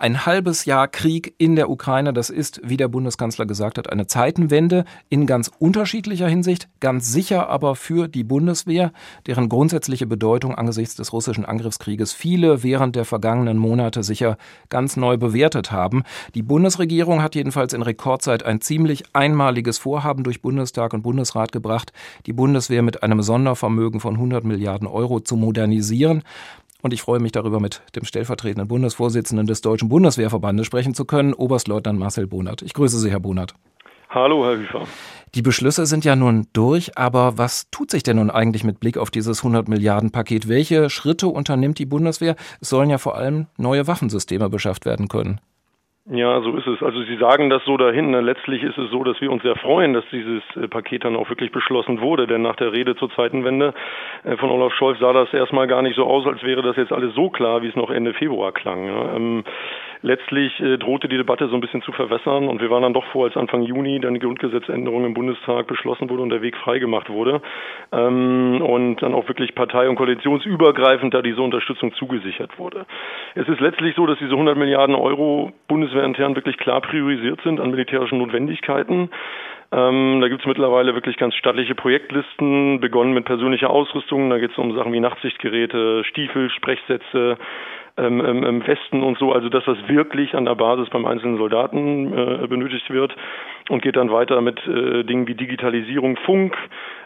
Ein halbes Jahr Krieg in der Ukraine, das ist, wie der Bundeskanzler gesagt hat, eine Zeitenwende in ganz unterschiedlicher Hinsicht, ganz sicher aber für die Bundeswehr, deren grundsätzliche Bedeutung angesichts des russischen Angriffskrieges viele während der vergangenen Monate sicher ganz neu bewertet haben. Die Bundesregierung hat jedenfalls in Rekordzeit ein ziemlich einmaliges Vorhaben durch Bundestag und Bundesrat gebracht, die Bundeswehr mit einem Sondervermögen von 100 Milliarden Euro zu modernisieren. Und ich freue mich darüber, mit dem stellvertretenden Bundesvorsitzenden des Deutschen Bundeswehrverbandes sprechen zu können, Oberstleutnant Marcel Bonert. Ich grüße Sie, Herr Bonert. Hallo, Herr Hüfer. Die Beschlüsse sind ja nun durch, aber was tut sich denn nun eigentlich mit Blick auf dieses 100 Milliarden Paket? Welche Schritte unternimmt die Bundeswehr? Es sollen ja vor allem neue Waffensysteme beschafft werden können. Ja, so ist es. Also Sie sagen das so dahin. Letztlich ist es so, dass wir uns sehr freuen, dass dieses äh, Paket dann auch wirklich beschlossen wurde. Denn nach der Rede zur Zeitenwende äh, von Olaf Scholz sah das erstmal gar nicht so aus, als wäre das jetzt alles so klar, wie es noch Ende Februar klang. Letztlich äh, drohte die Debatte so ein bisschen zu verwässern und wir waren dann doch vor, als Anfang Juni dann die Grundgesetzänderung im Bundestag beschlossen wurde und der Weg freigemacht wurde ähm, und dann auch wirklich partei- und koalitionsübergreifend da diese Unterstützung zugesichert wurde. Es ist letztlich so, dass diese 100 Milliarden Euro bundeswehrintern wirklich klar priorisiert sind an militärischen Notwendigkeiten. Ähm, da gibt es mittlerweile wirklich ganz stattliche Projektlisten, begonnen mit persönlicher Ausrüstung. Da geht es um Sachen wie Nachtsichtgeräte, Stiefel, Sprechsätze, ähm, ähm, Westen und so, also das, was wirklich an der Basis beim einzelnen Soldaten äh, benötigt wird und geht dann weiter mit äh, Dingen wie Digitalisierung, Funk,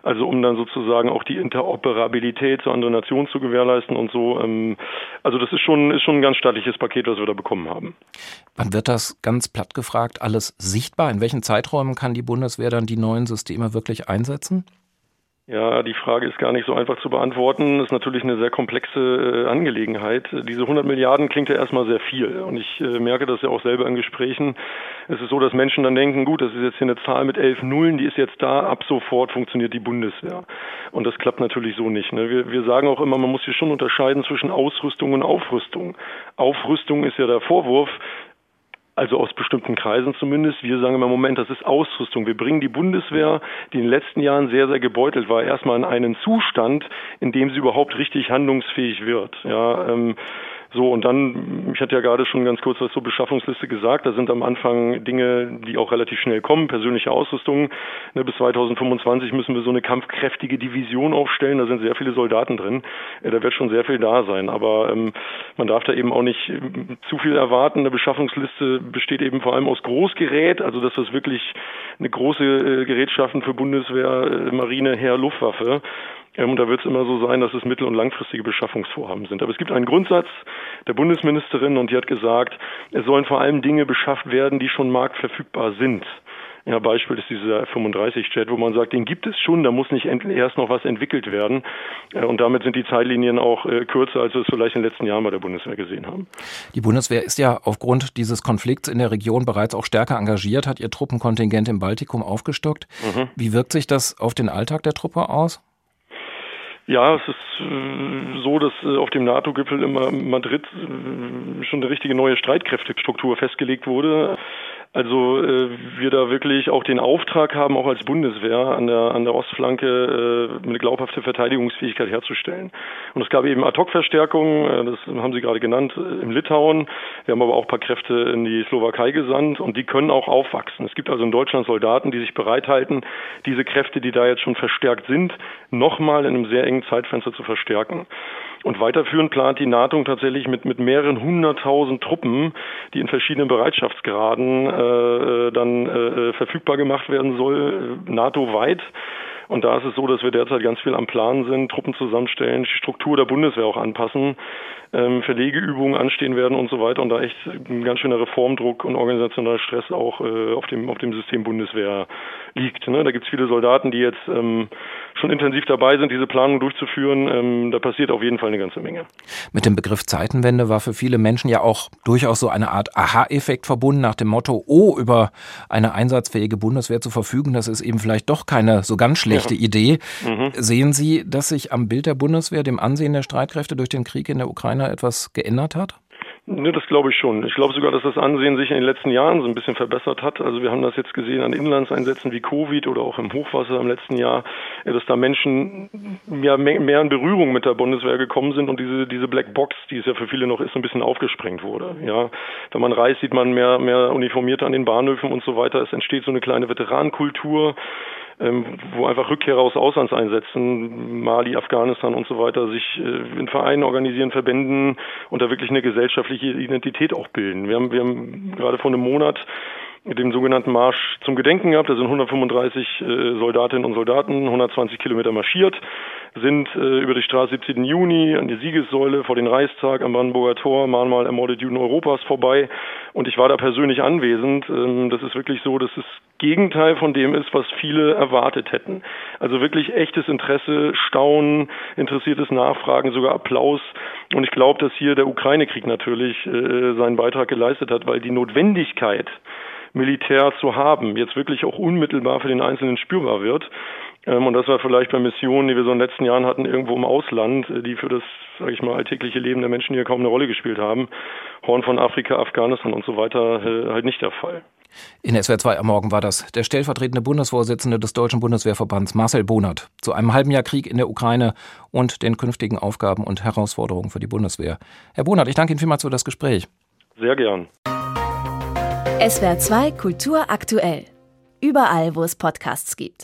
also um dann sozusagen auch die Interoperabilität zu anderen Nationen zu gewährleisten und so. Ähm, also das ist schon, ist schon ein ganz stattliches Paket, was wir da bekommen haben. Wann wird das ganz platt gefragt alles sichtbar? In welchen Zeiträumen kann die Bundeswehr dann die neuen Systeme wirklich einsetzen? Ja, die Frage ist gar nicht so einfach zu beantworten. Ist natürlich eine sehr komplexe äh, Angelegenheit. Diese 100 Milliarden klingt ja erstmal sehr viel. Und ich äh, merke das ja auch selber in Gesprächen. Es ist so, dass Menschen dann denken, gut, das ist jetzt hier eine Zahl mit elf Nullen, die ist jetzt da, ab sofort funktioniert die Bundeswehr. Und das klappt natürlich so nicht. Ne? Wir, wir sagen auch immer, man muss hier schon unterscheiden zwischen Ausrüstung und Aufrüstung. Aufrüstung ist ja der Vorwurf, also aus bestimmten Kreisen zumindest. Wir sagen immer, Moment, das ist Ausrüstung. Wir bringen die Bundeswehr, die in den letzten Jahren sehr, sehr gebeutelt war, erstmal in einen Zustand, in dem sie überhaupt richtig handlungsfähig wird. Ja, ähm, so, und dann, ich hatte ja gerade schon ganz kurz was zur Beschaffungsliste gesagt, da sind am Anfang Dinge, die auch relativ schnell kommen, persönliche Ausrüstung. Ne, bis 2025 müssen wir so eine kampfkräftige Division aufstellen, da sind sehr viele Soldaten drin. Äh, da wird schon sehr viel da sein, aber ähm, man darf da eben auch nicht äh, zu viel erwarten. Eine Beschaffungsliste besteht eben vor allem aus Großgerät, also das ist wirklich eine große äh, Gerätschaften für Bundeswehr, äh, Marine, Heer, Luftwaffe. Ähm, und da wird es immer so sein, dass es mittel- und langfristige Beschaffungsvorhaben sind. Aber es gibt einen Grundsatz der Bundesministerin und die hat gesagt, es sollen vor allem Dinge beschafft werden, die schon marktverfügbar sind. Ja, Beispiel ist dieser F-35-Jet, wo man sagt, den gibt es schon, da muss nicht erst noch was entwickelt werden. Äh, und damit sind die Zeitlinien auch äh, kürzer, als wir es vielleicht in den letzten Jahren bei der Bundeswehr gesehen haben. Die Bundeswehr ist ja aufgrund dieses Konflikts in der Region bereits auch stärker engagiert, hat ihr Truppenkontingent im Baltikum aufgestockt. Mhm. Wie wirkt sich das auf den Alltag der Truppe aus? Ja, es ist äh, so, dass äh, auf dem NATO-Gipfel in Madrid äh, schon eine richtige neue Streitkräftestruktur festgelegt wurde. Also äh, wir da wirklich auch den Auftrag haben, auch als Bundeswehr an der an der Ostflanke äh, eine glaubhafte Verteidigungsfähigkeit herzustellen. Und es gab eben Ad-Hoc-Verstärkungen, äh, das haben Sie gerade genannt, im Litauen. Wir haben aber auch ein paar Kräfte in die Slowakei gesandt und die können auch aufwachsen. Es gibt also in Deutschland Soldaten, die sich bereithalten, diese Kräfte, die da jetzt schon verstärkt sind, nochmal in einem sehr engen Zeitfenster zu verstärken. Und weiterführend plant die NATO tatsächlich mit, mit mehreren hunderttausend Truppen, die in verschiedenen Bereitschaftsgraden äh, dann äh, verfügbar gemacht werden soll, äh, NATO-weit. Und da ist es so, dass wir derzeit ganz viel am Plan sind, Truppen zusammenstellen, die Struktur der Bundeswehr auch anpassen, ähm, Verlegeübungen anstehen werden und so weiter und da echt ein ganz schöner Reformdruck und organisationaler Stress auch äh, auf dem auf dem System Bundeswehr liegt. Ne? Da gibt es viele Soldaten, die jetzt ähm, schon intensiv dabei sind, diese Planung durchzuführen. Ähm, da passiert auf jeden Fall eine ganze Menge. Mit dem Begriff Zeitenwende war für viele Menschen ja auch durchaus so eine Art Aha-Effekt verbunden nach dem Motto, oh, über eine einsatzfähige Bundeswehr zu verfügen, das ist eben vielleicht doch keine so ganz schlechte ja. Idee. Mhm. Sehen Sie, dass sich am Bild der Bundeswehr, dem Ansehen der Streitkräfte durch den Krieg in der Ukraine etwas geändert hat? Ne, das glaube ich schon. Ich glaube sogar, dass das Ansehen sich in den letzten Jahren so ein bisschen verbessert hat. Also wir haben das jetzt gesehen an Inlandseinsätzen wie Covid oder auch im Hochwasser im letzten Jahr, dass da Menschen mehr, mehr in Berührung mit der Bundeswehr gekommen sind und diese, diese Black Box, die es ja für viele noch ist, so ein bisschen aufgesprengt wurde. Ja, wenn man reist, sieht man mehr, mehr Uniformierte an den Bahnhöfen und so weiter. Es entsteht so eine kleine Veteranenkultur wo einfach Rückkehrer aus Auslandseinsätzen, Mali, Afghanistan und so weiter, sich äh, in Vereinen organisieren, Verbänden und da wirklich eine gesellschaftliche Identität auch bilden. Wir haben, wir haben gerade vor einem Monat den sogenannten Marsch zum Gedenken gehabt. Da sind 135 äh, Soldatinnen und Soldaten 120 Kilometer marschiert, sind äh, über die Straße 17. Juni an die Siegessäule vor den Reichstag am Brandenburger Tor, Mahnmal ermordet Juden Europas vorbei. Und ich war da persönlich anwesend. Ähm, das ist wirklich so, dass es Gegenteil von dem ist, was viele erwartet hätten. Also wirklich echtes Interesse, Staunen, interessiertes Nachfragen, sogar Applaus. Und ich glaube, dass hier der Ukraine-Krieg natürlich äh, seinen Beitrag geleistet hat, weil die Notwendigkeit, Militär zu haben, jetzt wirklich auch unmittelbar für den Einzelnen spürbar wird. Ähm, und das war vielleicht bei Missionen, die wir so in den letzten Jahren hatten, irgendwo im Ausland, äh, die für das, sage ich mal, alltägliche Leben der Menschen hier kaum eine Rolle gespielt haben. Horn von Afrika, Afghanistan und so weiter äh, halt nicht der Fall. In SWR 2 am Morgen war das der stellvertretende Bundesvorsitzende des Deutschen Bundeswehrverbands Marcel Bonert zu einem halben Jahr Krieg in der Ukraine und den künftigen Aufgaben und Herausforderungen für die Bundeswehr. Herr Bonert, ich danke Ihnen vielmals für das Gespräch. Sehr gern. SWR 2 Kultur aktuell. Überall, wo es Podcasts gibt.